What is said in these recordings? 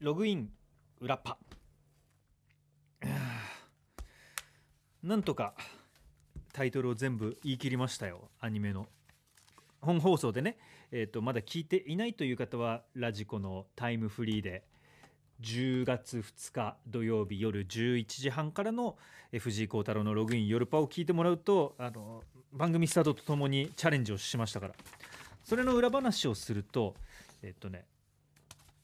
ログイン裏パ。なんとかタイトルを全部言い切りましたよ。アニメの。本放送でね、えー、とまだ聞いていないという方はラジコのタイムフリーで。10月2日土曜日夜11時半からの藤井幸太郎のログイン夜パを聞いてもらうとあの番組スタートとともにチャレンジをしましたから。それの裏話をするとえっとね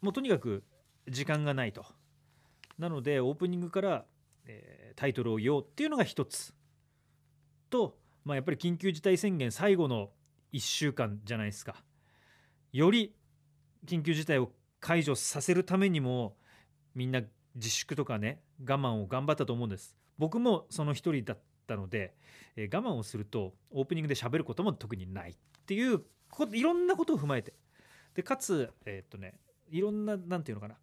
もうとにかく時間がないと。なのでオープニングから、えータイトルを言おうっていうのが一つと、まあ、やっぱり緊急事態宣言最後の1週間じゃないですか。より緊急事態を解除させるためにもみんな自粛とかね我慢を頑張ったと思うんです。僕もその一人だったので、えー我慢をするとオープニングで喋ることも特にないっていうこいろんなことを踏まえて。でかつえーっとねいろんななんていうのかな。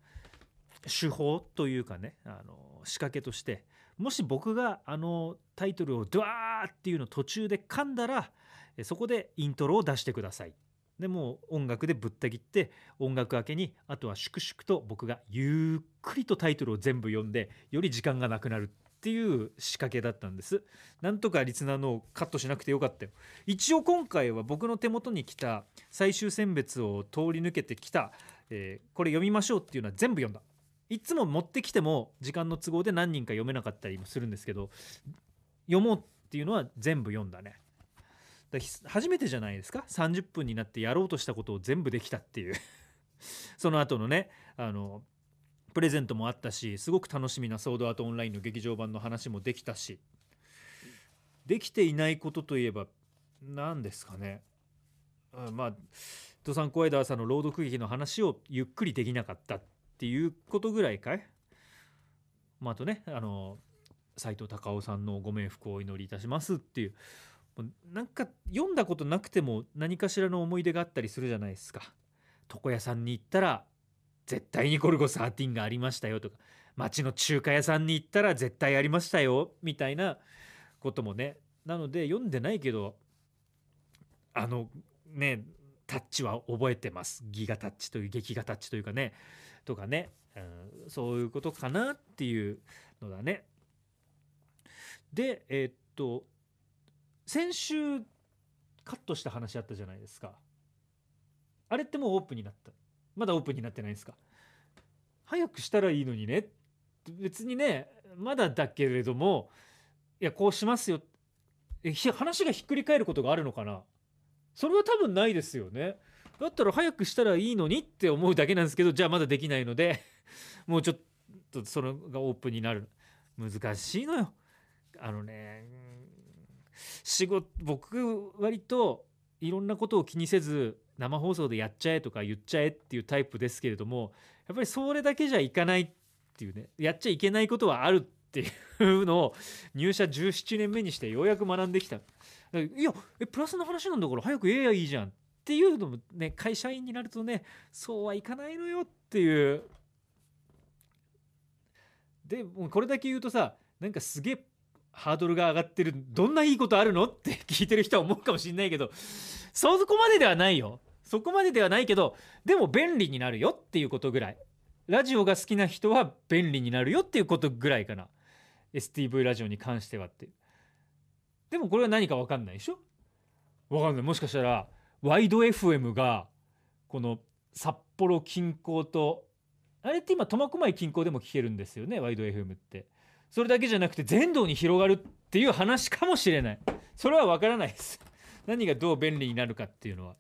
手法というかねあの仕掛けとしてもし僕があのタイトルをドワーっていうのを途中で噛んだらえそこでイントロを出してください。でもう音楽でぶった切って音楽明けにあとは粛々と僕がゆっくりとタイトルを全部読んでより時間がなくなるっていう仕掛けだったんです。なんとかリスナーのをカットしなくてよかったよ。一応今回は僕の手元に来た最終選別を通り抜けてきた、えーこれ読みましょうっていうのは全部読んだ。いつも持ってきても時間の都合で何人か読めなかったりもするんですけど読もうっていうのは全部読んだね。だ初めてじゃないですか？30分になってやろうとしたことを全部できたっていう。その後のねあのプレゼントもあったしすごく楽しみなソードアートオンラインの劇場版の話もできたし。できていないことといえば何ですかね？あまあドサンコワイダーさんの朗読劇の話をゆっくりできなかったっていうことぐらいかい、まあ、あとねあの斎藤隆夫さんのご冥福をお祈りいたしますっていう。もうなんか読んだことなくても何かしらの思い出があったりするじゃないですか。床屋さんに行ったら絶対にゴルゴ13がありましたよとか。町の中華屋さんに行ったら絶対ありましたよみたいなこともね。なので読んでないけどあのねタッチは覚えてます。ギガタッチという劇画タッチというかね。とかね、うん、そういうことかなっていうのだね。でえーっと先週カットした話あったじゃないですか。あれってもうオープンになった。まだオープンになってないんですか。早くしたらいいのにね。別にねまだだけれどもいやこうしますよ。え話がひっくり返ることがあるのかな。それは多分ないですよね。だったら早くしたらいいのにって思うだけなんですけどじゃあまだできないので もうちょっとそれがオープンになる難しいのよ。あのね仕事僕割といろんなことを気にせず生放送でやっちゃえとか言っちゃえっていうタイプですけれどもやっぱりそれだけじゃいかないっていうねやっちゃいけないことはあるっていうのを入社17年目にしてようやく学んできた。いやえプラスの話なんだから早く言えやいいじゃん。っていうのもね会社員になるとねそうはいかないのよっていう。でもこれだけ言うとさなんかすげえハードルが上がってるどんないいことあるのって聞いてる人は思うかもしんないけどそこまでではないよ。そこまでではないけどでも便利になるよっていうことぐらい。ラジオが好きな人は便利になるよっていうことぐらいかな。STV ラジオに関してはって。でもこれは何か分かんないでしょ？分かんない。もしかしたらワイド FM がこの札幌近郊とあれって今苫小牧近郊でも聞けるんですよねワイド FM って。それだけじゃなくて全道に広がるっていう話かもしれない。それは分からないです。何がどう便利になるかっていうのは。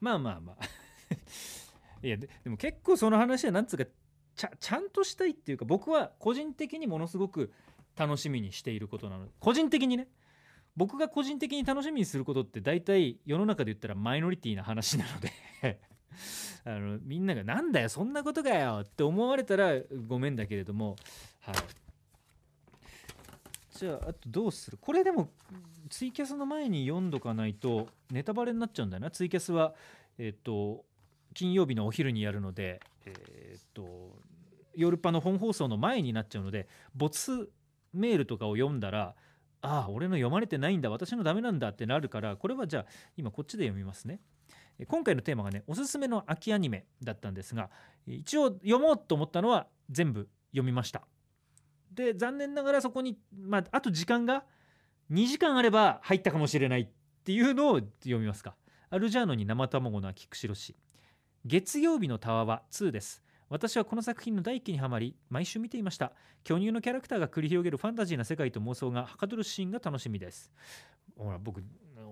まあまあまあ。いやでも結構その話はなんつうかちゃちゃんとしたいっていうか僕は個人的にものすごく楽しみにしていることなの。個人的にね。僕が個人的に楽しみにすることって大体世の中で言ったらマイノリティな話なので あのみんなが「なんだよそんなことかよ」って思われたらごめんだけれどもはい。じゃああとどうする？これでもツイキャスの前に読んどかないとネタバレになっちゃうんだよな。ツイキャスはえっ、と金曜日のお昼にやるのでえっ、と夜パの本放送の前になっちゃうので没メールとかを読んだらああ俺の読まれてないんだ私のダメなんだってなるからこれはじゃあ今こっちで読みますね。今回のテーマがねおすすめの秋アニメだったんですが一応読もうと思ったのは全部読みました。で残念ながらそこに、まあ、あと時間が2時間あれば入ったかもしれないっていうのを読みますか。アルジャーノに生卵の秋釧路市。月曜日のたわわ2です。私はこの作品の第一期にはまり毎週見ていました。巨乳のキャラクターが繰り広げるファンタジーな世界と妄想がはかどるシーンが楽しみです。ほら僕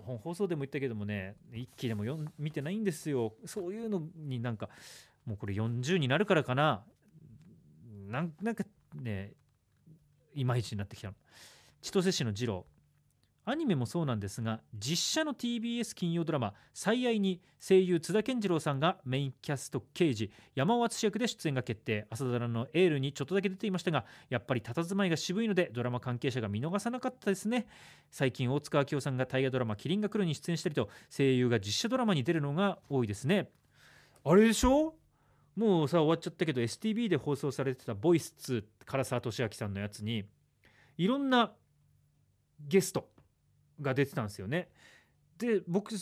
本放送でも言ったけどもね一期でもよん見てないんですよ。そういうのになんかもうこれ40になるからかな。なんなんかねいまいちになってきたの。千歳市の次郎。アニメもそうなんですが実写の TBS 金曜ドラマ「最愛」に声優津田健次郎さんがメインキャスト刑事山尾敦役で出演が決定。朝ドラのエールにちょっとだけ出ていましたがやっぱり佇まいが渋いのでドラマ関係者が見逃さなかったですね。最近大塚明夫さんが大河ドラマ「麒麟が来る」に出演したりと声優が実写ドラマに出るのが多いですね。あれでしょ？もうさ終わっちゃったけど STB で放送されてた「ボイス2」唐沢寿明さんのやつにいろんなゲストが出てたんですよね。で僕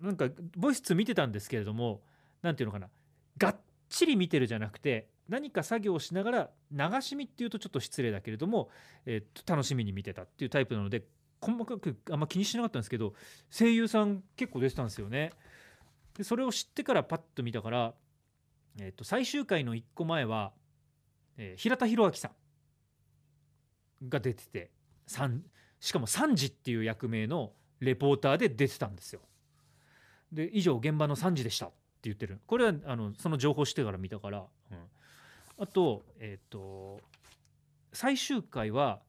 なんかボイス2見てたんですけれども何ていうのかながっちり見てるじゃなくて何か作業をしながら流し見っていうとちょっと失礼だけれども、えー、と楽しみに見てたっていうタイプなので細かくあんま気にしなかったんですけど声優さん結構出てたんですよね。でそれを知ってからパッと見たから、えー、と最終回の1個前は、えー、平田博明さんが出てて 3, しかも3時っていう役名のレポーターで出てたんですよ。で以上現場の3時でしたって言ってるこれはあのその情報してから見たから、うん、あとえっ、ー、と最終回は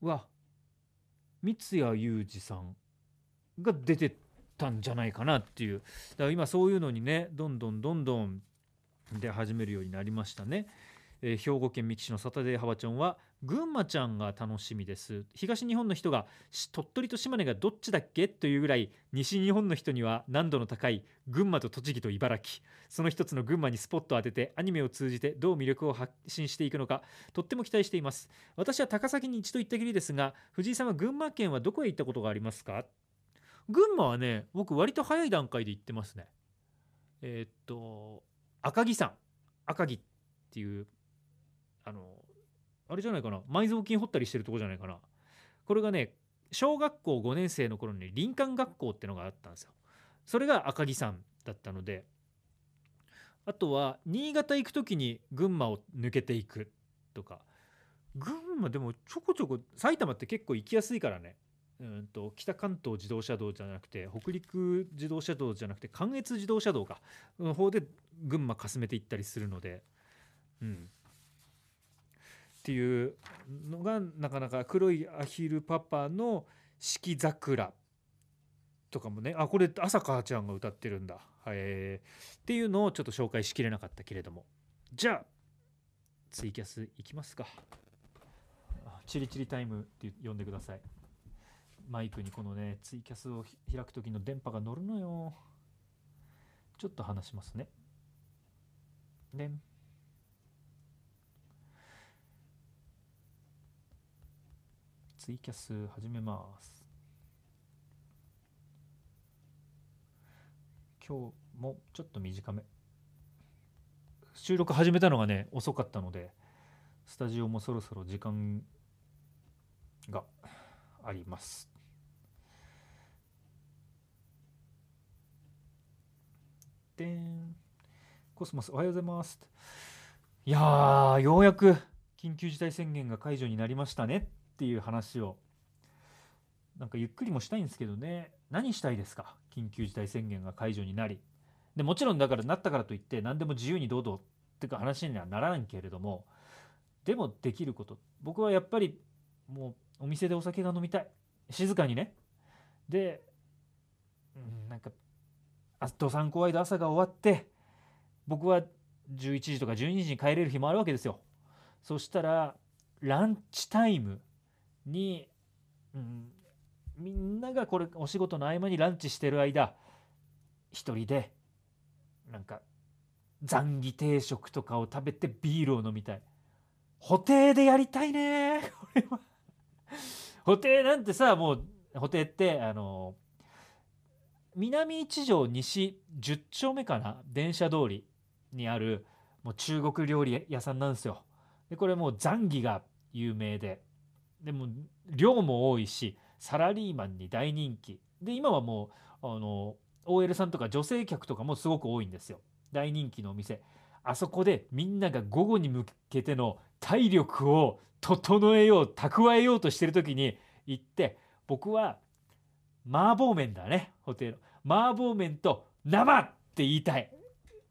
は三谷裕二さんが出てたんじゃないかなっていうだから今そういうのにねどんどんどんどん出始めるようになりましたね。えー、兵庫県三木市のサタデーハバチョンは群馬ちゃんが楽しみです。東日本の人が鳥取と島根がどっちだっけ？というぐらい西日本の人には難度の高い群馬と栃木と茨城。その一つの群馬にスポットを当ててアニメを通じてどう魅力を発信していくのかとっても期待しています。私は高崎に一度行ったきりですが藤井さんは群馬県はどこへ行ったことがありますか？群馬はね僕割と早い段階で行ってますね。えー、っと赤城山。赤城っていうあのあれじゃないかな。埋蔵金掘ったりしてるとこじゃないかな。これがね小学校5年生の頃に林間学校ってのがあったんですよ。それが赤城山だったので。あとは新潟行く時に群馬を抜けていくとか。群馬でもちょこちょこ埼玉って結構行きやすいからね。うんと北関東自動車道じゃなくて北陸自動車道じゃなくて関越自動車道か。の方で群馬かすめていったりするので、うん、っていうのがなかなか黒いアヒルパパの四季桜とかもね。あこれ朝香ちゃんが歌ってるんだ、えー、っていうのをちょっと紹介しきれなかったけれども。じゃあツイキャスいきますか。チリチリタイムって呼んでください。マイクにこのねツイキャスを開く時の電波が乗るのよ。ちょっと話しますね。でんツイキャス始めます。今日もちょっと短め。収録始めたのがね遅かったのでスタジオもそろそろ時間があります。でん。コスモスおはようございます。いやようやく緊急事態宣言が解除になりましたね。っていう話をなんかゆっくりもしたいんですけどね。何したいですか？緊急事態宣言が解除になり。でもちろんだからなったからといって何でも自由にどうぞっていうか話にはならんけれどもでもできること。僕はやっぱりもうお店でお酒が飲みたい。静かにね。で、うん、なんかあと3個ワイド朝が終わって僕は11時とか12時に帰れる日もあるわけですよ。そしたらランチタイム。に、うん、みんながこれお仕事の合間にランチしてる間一人でなんかザンギ定食とかを食べてビールを飲みたい。布袋でやりたいね。これは。布袋なんてさもう布袋ってあの南一条西10丁目かな？電車通りにあるもう中国料理屋さんなんですよ。でこれもうザンギが有名で。でも量も多いしサラリーマンに大人気。で今はもうあの OL さんとか女性客とかもすごく多いんですよ。大人気のお店。あそこでみんなが午後に向けての体力を整えよう蓄えようとしてる時に行って僕は麻婆麺だねホテル。麻婆麺と生って言いたい。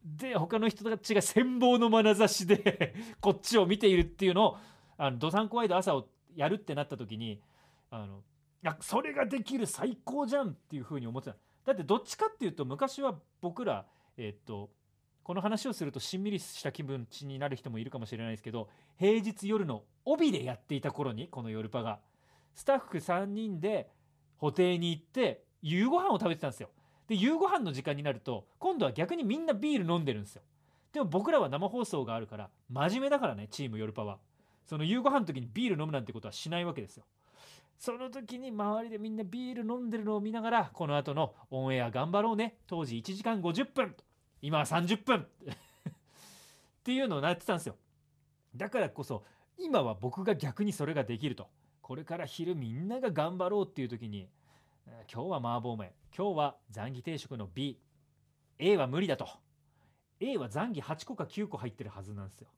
で他の人たちが羨望の眼差しでこっちを見ているっていうのをあのドサンコワイド朝をやるってなった時にあのやそれができる最高じゃんっていうふうに思ってた。だってどっちかっていうと昔は僕らえっとこの話をするとしんみりした気分ちになる人もいるかもしれないですけど平日夜の帯でやっていた頃にこの夜パがスタッフ3人で布袋に行って夕ご飯を食べてたんですよ。で夕ご飯の時間になると今度は逆にみんなビール飲んでるんですよ。でも僕らは生放送があるから真面目だからねチーム夜パは。その夕ご飯の時にビール飲むなんてことはしないわけですよ。その時に周りでみんなビール飲んでるのを見ながらこの後のオンエア頑張ろうね。当時1時間50分。今は30分。っていうのをなってたんですよ。だからこそ今は僕が逆にそれができると。これから昼みんなが頑張ろうっていう時に今日は麻婆麺。今日は残儀定食の BA は無理だと。A は残儀8個か9個入ってるはずなんですよ。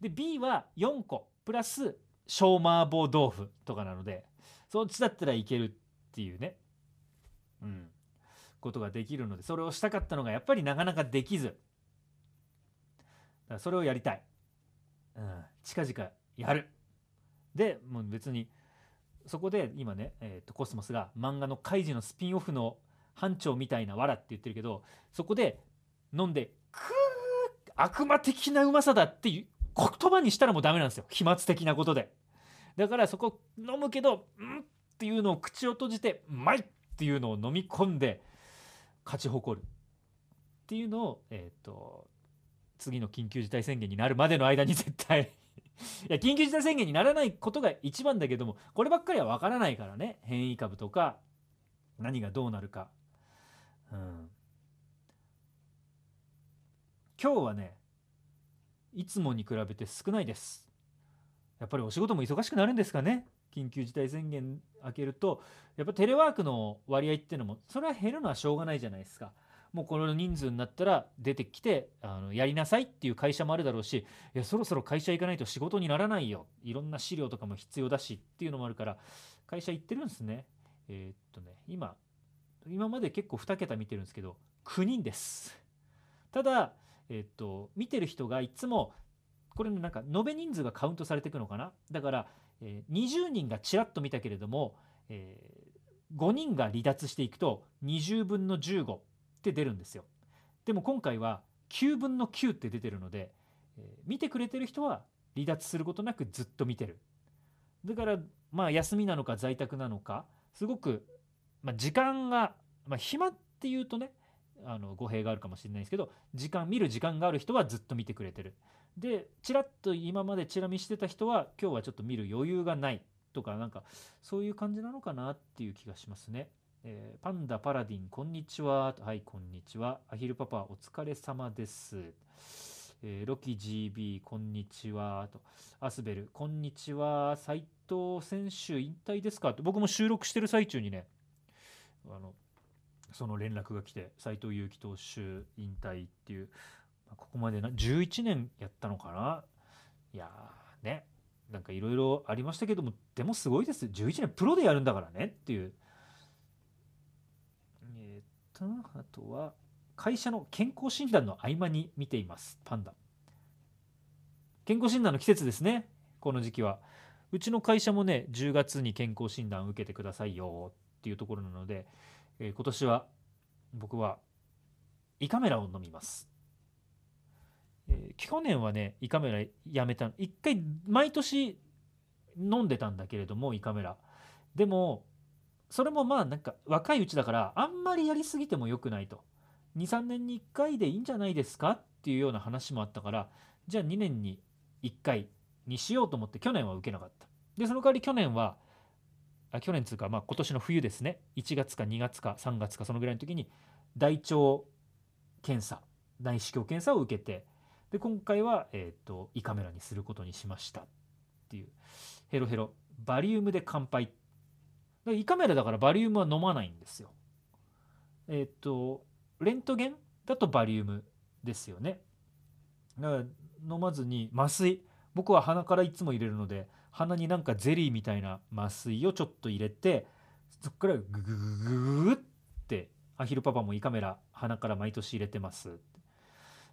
で B は4個。プラス小麻婆豆腐とかなのでそっちだったらいけるっていうね。うん。ことができるのでそれをしたかったのがやっぱりなかなかできず。だからそれをやりたい、うん、近々やる。でもう別にそこで今ね、えー、とコスモスが漫画の「カイジ」のスピンオフの班長みたいなわらって言ってるけどそこで飲んで「くー悪魔的なうまさだ」って言葉にしたらもうダメなんですよ。飛沫的なことで。だからそこ飲むけど「ん?」っていうのを口を閉じて「うまい!」っていうのを飲み込んで勝ち誇る。っていうのを、えーと、次の緊急事態宣言になるまでの間に絶対。いや緊急事態宣言にならないことが一番だけどもこればっかりは分からないからね。変異株とか何がどうなるか、うん、今日はねいつもに比べて少ないですやっぱりお仕事も忙しくなるんですかね緊急事態宣言開けるとやっぱテレワークの割合っていうのもそれは減るのはしょうがないじゃないですか。もうこの人数になったら出てきてあのやりなさいっていう会社もあるだろうしいやそろそろ会社行かないと仕事にならないよいろんな資料とかも必要だしっていうのもあるから会社行ってるんですね。えー、っとね今今まで結構2桁見てるんですけど9人です。ただ、え、っと見てる人がいつもこれなんか延べ人数がカウントされていくのかな？だからえー、20人がちらっと見たけれども、えー、5人が離脱していくと20分の15って出るんですよ。でも今回は9分の9って出てるので、えー、見てくれてる人は離脱することなくずっと見てる。だからまあ休みなのか在宅なのかすごく、まあ、時間が、まあ、暇っていうとねあの語弊があるかもしれないですけど時間見る時間がある人はずっと見てくれてる。でちらっと今までチラ見してた人は今日はちょっと見る余裕がないとかなんかそういう感じなのかなっていう気がしますね。えー、パンダパラディンこんにちは。はいこんにちは。アヒルパパお疲れ様です。えー、ロキ GB こんにちは。とアスベルこんにちは。斉藤選手引退ですか？と僕も収録してる最中にねあのその連絡が来て斉藤佑樹投手引退っていうまあここまでな11年やったのかな？いやーね。なんかいろいろありましたけどもでもすごいです。11年プロでやるんだからねっていう。えー、っとあとは会社の健康診断の合間に見ていますパンダ。健康診断の季節ですねこの時期は。うちの会社もね10月に健康診断を受けてくださいよっていうところなので、えー、今年は僕は胃カメラを飲みます。えー、去年はね胃カメラやめた一回毎年飲んでたんだけれども胃カメラ。でもそれもまあなんか若いうちだからあんまりやりすぎても良くないと。23年に1回でいいんじゃないですか？っていうような話もあったからじゃあ2年に1回にしようと思って去年は受けなかった。でその代わり去年はあ去年つうか、まあ、今年の冬ですね。1月か2月か3月かそのぐらいの時に大腸検査内視鏡検査を受けてで今回は、えーと、胃カメラにすることにしました。っていう。ヘロヘロ。バリウムで乾杯。胃カメラだからバリウムは飲まないんですよ。えっ、ー、とレントゲンだとバリウムですよね。だから飲まずに麻酔。僕は鼻からいつも入れるので鼻になんかゼリーみたいな麻酔をちょっと入れてそっからグググググってアヒルパパも胃カメラ鼻から毎年入れてます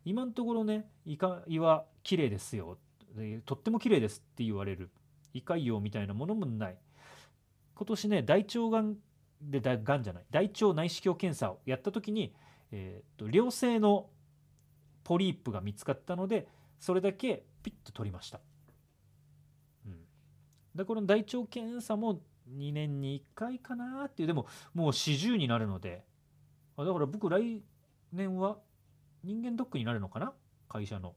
今のところね胃胃は綺麗ですよとっても綺麗ですって言われる。胃潰瘍みたいなものもない。今年ね大腸がんでがんじゃない大腸内視鏡検査をやった時に、えーと、良性のポリープが見つかったのでそれだけピッと取りました、でこの大腸検査も2年に1回かなっていうでももう40になるので。だから僕来年は人間ドックになるのかな？会社の。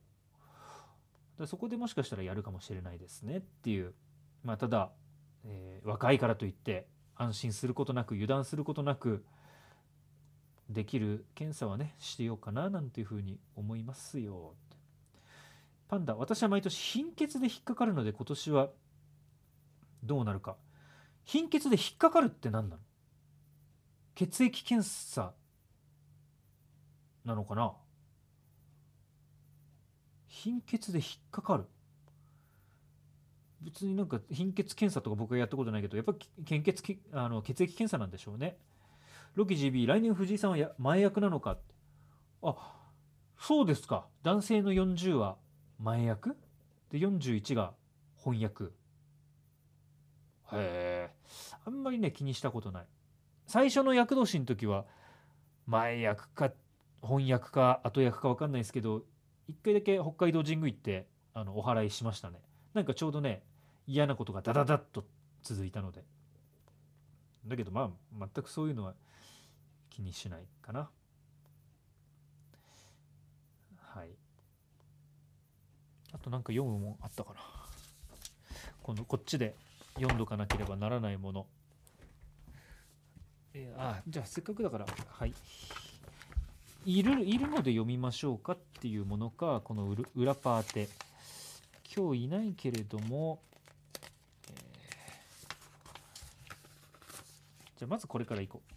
そこでもしかしたらやるかもしれないですねっていう。まあただえ、若いからといって安心することなく油断することなくできる検査はねしてようかななんていうふうに思いますよパンダ私は毎年貧血で引っかかるので今年はどうなるか。貧血で引っかかるって何なの？血液検査なのかな？貧血で引っかかる。別になんか貧血検査とか僕はやったことないけどやっぱ献血あの血液検査なんでしょうね。ロキ GB 来年藤井さんはや前役なのか？ってあそうですか。男性の40は前役で41が翻訳。へえあんまりね気にしたことない。最初の役年の時は前役か翻訳か後役か分かんないですけど一回だけ北海道神宮行ってあのお祓いしましたね。なんかちょうどね嫌なことがダダダッと続いたので。だけどまあ全くそういうのは気にしないかな。はい。あとなんか読むもんあったかな。このこっちで。読んどかなければならないもの。えー、あじゃあせっかくだからはい。いるいるので読みましょうかっていうものかこの裏パーテ。今日いないけれども、えー、じゃあまずこれからいこう。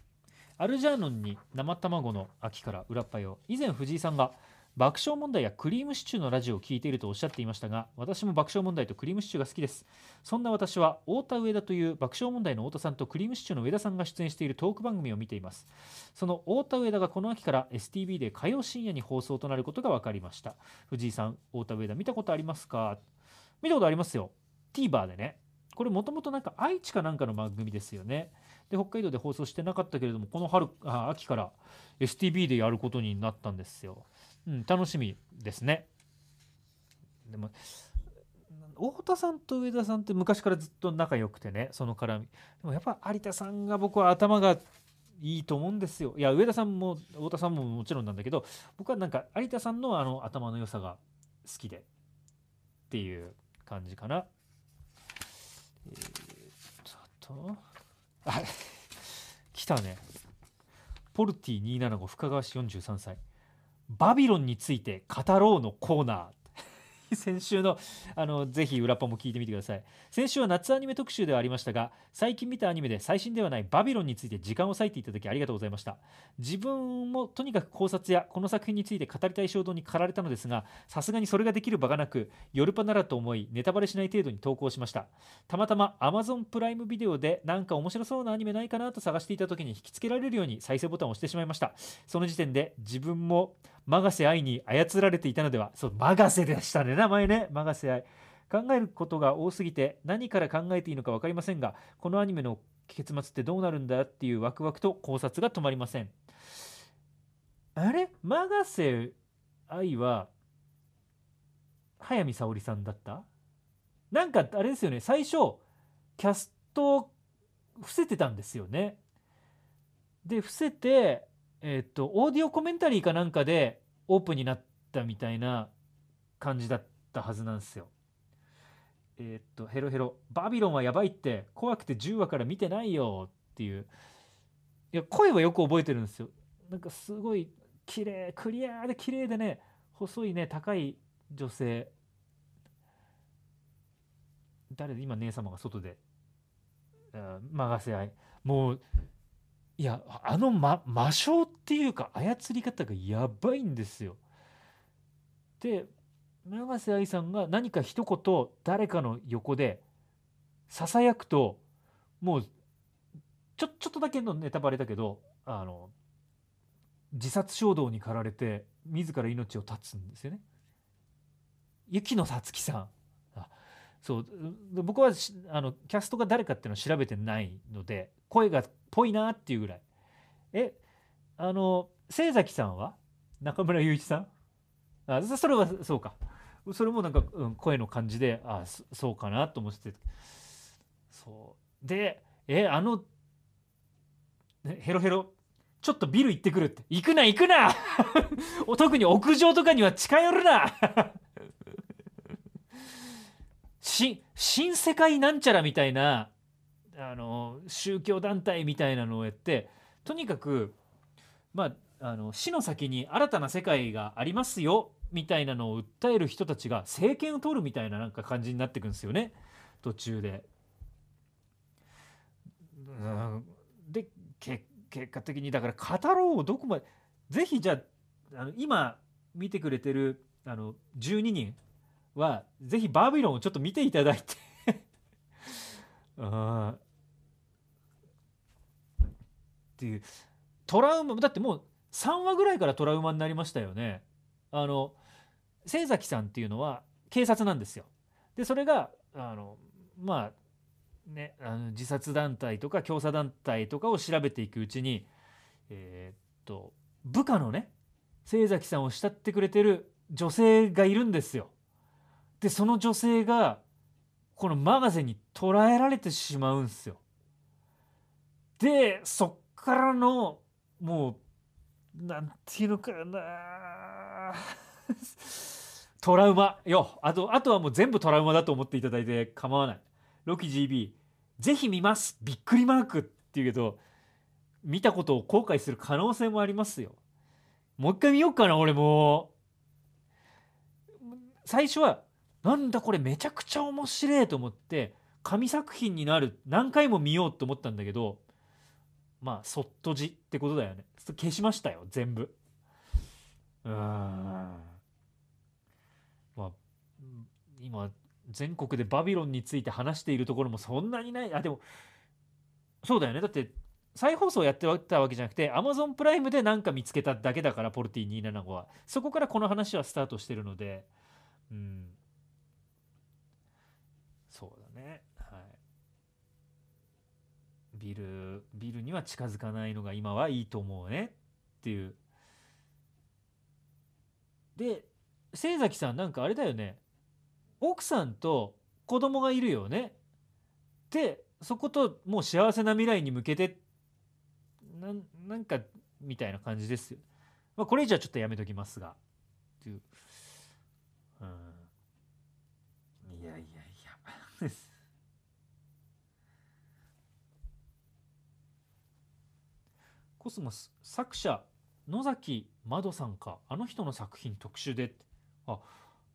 アルジャーノンに生卵の秋から裏っぱよ以前藤井さんが爆笑問題やクリームシチューのラジオを聞いているとおっしゃっていましたが私も爆笑問題とクリームシチューが好きです。そんな私は太田上田という爆笑問題の太田さんとクリームシチューの上田さんが出演しているトーク番組を見ています。その太田上田がこの秋から STV で火曜深夜に放送となることが分かりました。藤井さん太田上田見たことありますか？見たことありますよ。TVer でね。これもともとなんか愛知かなんかの番組ですよね。で北海道で放送してなかったけれどもこの春あ秋から STB でやることになったんですよ。うん、楽しみですね。でも太田さんと上田さんって昔からずっと仲良くてねその絡み。でもやっぱ有田さんが僕は頭がいいと思うんですよ。いや上田さんも太田さんももちろんなんだけど僕はなんか有田さんのあの頭の良さが好きでっていう感じかな。えー、っとあ来たね。ポルティ275深川市43歳。バビロンについて語ろうのコーナー。先週のあのぜひ裏パも聞いてみてください。先週は夏アニメ特集ではありましたが最近見たアニメで最新ではないバビロンについて時間を割いていただきありがとうございました。自分もとにかく考察やこの作品について語りたい衝動に駆られたのですがさすがにそれができる場がなく夜パならと思いネタバレしない程度に投稿しました。たまたま Amazon プライムビデオでなんか面白そうなアニメないかなと探していた時に引きつけられるように再生ボタンを押してしまいました。その時点で自分もマガセ愛に操られていたのではそうマガセでしたね。名前ねマガセ愛考えることが多すぎて何から考えていいのか分かりませんがこのアニメの結末ってどうなるんだっていうワクワクと考察が止まりません。あれ？マガセ愛は早見沙織さんだった？なんかあれですよね。最初キャスト伏せてたんですよね。で伏せてえっ、とオーディオコメンタリーかなんかでオープンになったみたいな感じだったはずなんですよ。えーっとヘロヘロバビロンはやばいって怖くて10話から見てないよっていう。いや声はよく覚えてるんですよ。なんかすごい綺麗クリアで綺麗でね細いね高い女性。誰で今姉様が外で。あ任せ合い。もういやあの、ま、魔性っていうか操り方がやばいんですよ。で永瀬愛さんが何か一言誰かの横でささやくともうちょちょっとだけのネタバレだけどあの自殺衝動に駆られて自ら命を絶つんですよね。雪野さつきさん。あそう。僕はあのキャストが誰かっていうのを調べてないので声がぽいなっていうぐらい。えあの清崎さんは中村雄一さん？あそれはそうか。それもなんか、うん、声の感じであそそうかなと思ってて。そう。でえあのねヘロヘロちょっとビル行ってくるって。行くな行くな！特に屋上とかには近寄るな！し新世界なんちゃらみたいなあの宗教団体みたいなのをやってとにかくまああの死の先に新たな世界がありますよみたいなのを訴える人たちが政権を取るみたいななんか感じになってくんですよね途中で。でけ結果的にだから語ろうをどこまでぜひじゃああの今見てくれてるあの12人はぜひバビロンをちょっと見ていただいて あっていうトラウマだってもう3話ぐらいからトラウマになりましたよね。あの清崎さんっていうのは警察なんですよ。でそれがあのまあねあの自殺団体とか教唆団体とかを調べていくうちにえーっと部下のね清崎さんを慕ってくれてる女性がいるんですよ。でその女性がこのマガゼに捕らえられてしまうんですよ。でそっからのもうなんていうのかなトラウマ。よあとあとはもう全部トラウマだと思っていただいて構わない。ロキ GB ぜひ見ます。びっくりマークっていうけど見たことを後悔する可能性もありますよ。もう一回見ようかな俺も。最初はなんだこれめちゃくちゃ面白いと思って神作品になる何回も見ようと思ったんだけどまあそっとじってことだよね。消しましたよ全部。うーん。まあ今全国でバビロンについて話しているところもそんなにない。あでもそうだよね。だって再放送やってたわけじゃなくて Amazon プライムで何か見つけただけだからポルティ275は。そこからこの話はスタートしてるので。うん。そうだね。はい。ビルビルには近づかないのが今はいいと思うねっていう。で清崎さんなんかあれだよね。奥さんと子供がいるよね。でそこともう幸せな未来に向けてなんなんかみたいな感じですよ、まあ、これ以上はちょっとやめときますが。っていう、うん、いやいやいやコスモス作者野崎まどさんか。あの人の作品特集であ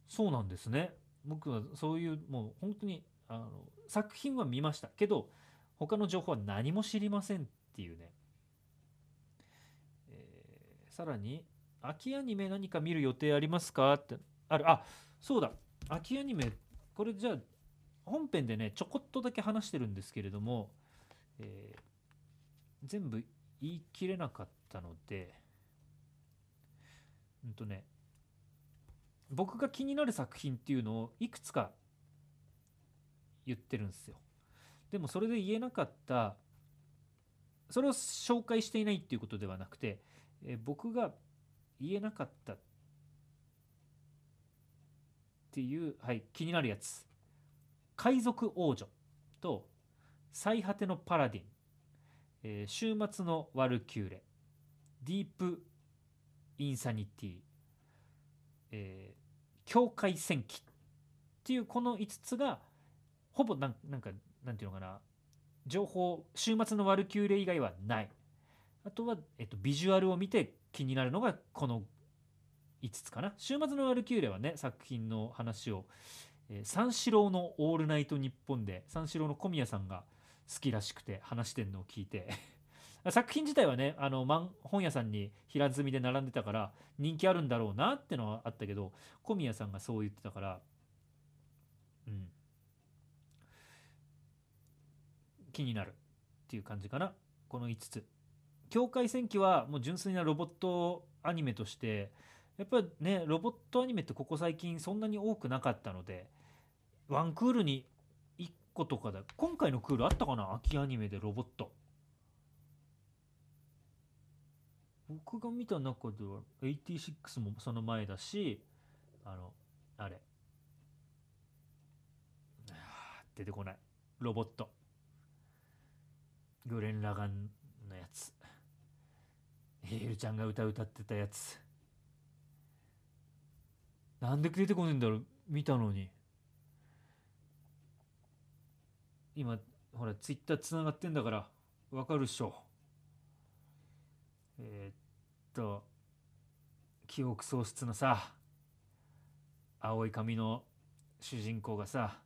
そうなんですね。僕はそういうもう本当にあの作品は見ましたけど他の情報は何も知りませんっていうね、えーさらに秋アニメ何か見る予定ありますかってあるあそうだ。秋アニメこれじゃあ本編でねちょこっとだけ話してるんですけれども、えー全部言い切れなかったのでうんとね僕が気になる作品っていうのをいくつか言ってるんですよ。でもそれで言えなかった。それを紹介していないっていうことではなくて、えー僕が言えなかったっていう、はい、気になるやつ。海賊王女と最果てのパラディン、えー週末のワルキューレ。ディープインサニティ、えー境界戦記っていうこの5つが、ほぼなんなんかなんていうのかな。情報週末のワルキューレ以外はない。あとは、えっと、ビジュアルを見て気になるのがこの5つかな。週末のワルキューレはね作品の話を、えー、三四郎の「オールナイトニッポン」で三四郎の小宮さんが好きらしくて話してんのを聞いて。作品自体はねあの本屋さんに平積みで並んでたから人気あるんだろうなってのはあったけど小宮さんがそう言ってたから。うん。気になるっていう感じかな。この5つ。境界戦記はもう純粋なロボットアニメとしてやっぱねロボットアニメってここ最近そんなに多くなかったのでワンクールに1個とかだ。今回のクールあったかな？秋アニメでロボット。僕が見た中では86もその前だしあのあれ。出てこない。ロボット。グレン・ラガンのやつ。ヘイルちゃんが歌歌ってたやつ。なんで出てこねえんだろう。見たのに。今ほらツイッターつながってんだからわかるっしょ。えー、っと記憶喪失のさ青い髪の主人公がさ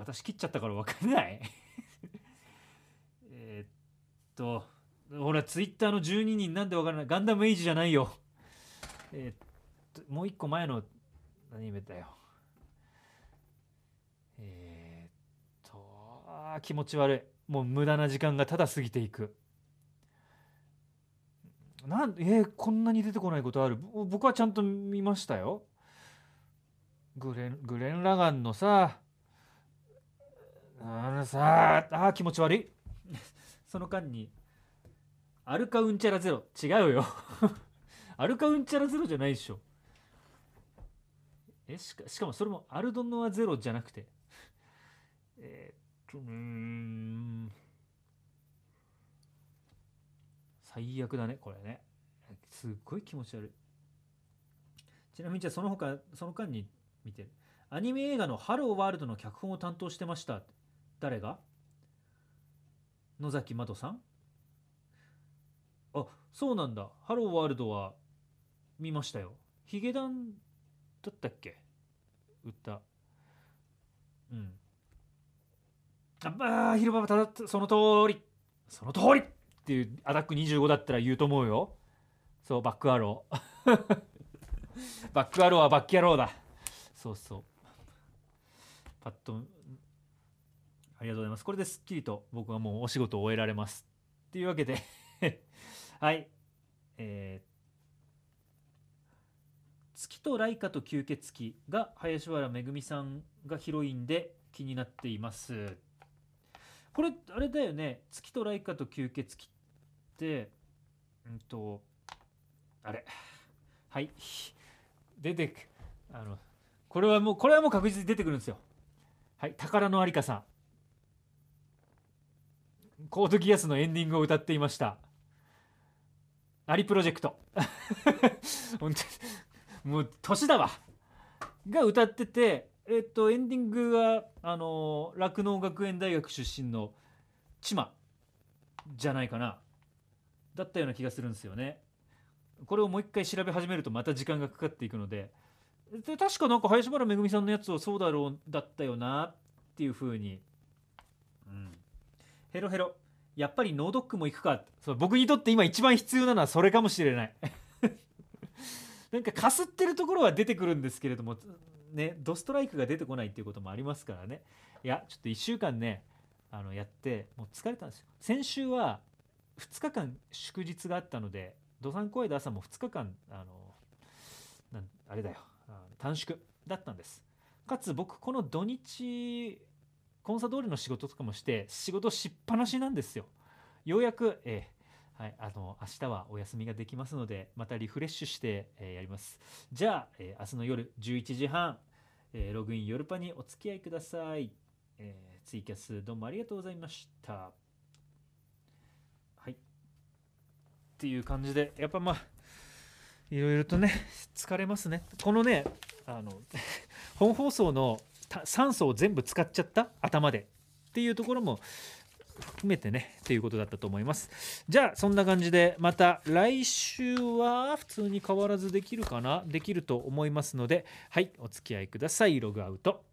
私切っちゃったから分かんない。えっとほらツイッターの12人なんで分からない。ガンダムエイジじゃないよ。えっともう一個前の何メだよ。えー、っとあ気持ち悪い。もう無駄な時間がただ過ぎていく。なんえー、こんなに出てこないことある。僕はちゃんと見ましたよ。グレングレン・ラガンのさあのさあ気持ち悪い。その間にアルカウンチャラゼロ。違うよ。アルカウンチャラゼロじゃないでしょ。えしかしかもそれもアルドノアゼロじゃなくて。えー、とうん。最悪だねこれね。すっごい気持ち悪い。ちなみにじゃあその他その間に見てる。アニメ映画の「ハローワールド」の脚本を担当してました。誰が？野崎まどさん？あそうなんだ。ハローワールドは見ましたよ。ヒゲダンだったっけ？歌うん。あばあ広場はただその通りその通りっていうアタック25だったら言うと思うよそうバックアロー バックアローはバッキアローだそうそうパッとありがとうございます。これですっきりと僕はもうお仕事を終えられます。っていうわけで はい。えー、月とライカと吸血鬼が林原めぐみさんがヒロインで気になっています。これ、あれだよね。月とライカと吸血鬼って、うんと、あれ。はい。出てく、あの、これはもう、これはもう確実に出てくるんですよ。はい。宝のありかさん。コードギアスのエンディングを歌っていましたアリプロジェクト 本当もう年だわが歌っててえっとエンディングがあの酪農学園大学出身のチマじゃないかな。だったような気がするんですよね。これをもう一回調べ始めるとまた時間がかかっていくので。で確かなんか林原めぐみさんのやつをそうだろうだったよなっていうふうに、うん、ヘロヘロ。やっぱりノードックも行くか。そう僕にとって今一番必要なのはそれかもしれない。なんかかすってるところは出てくるんですけれどもねドストライクが出てこないっていうこともありますからね。いやちょっと1週間ねあのやってもう疲れたんですよ。先週は2日間祝日があったので土産公園で朝も2日間あのなんあれだよ短縮だったんです。かつ僕この土日コンサ通りの仕事とかもして仕事しっぱなしなんですよ。ようやく、えー、はい、あの明日はお休みができますのでまたリフレッシュして、えー、やります。じゃあ、えー、明日の夜11時半、えログイン夜パにお付き合いください、えツイキャスどうもありがとうございました。はい。っていう感じでやっぱまあいろいろとね疲れますね。このねあの本放送のた酸素を全部使っちゃった？頭で。っていうところも含めてねっていうことだったと思います。じゃあそんな感じでまた来週は普通に変わらずできるかな？できると思いますのではいお付き合いください。ログアウト。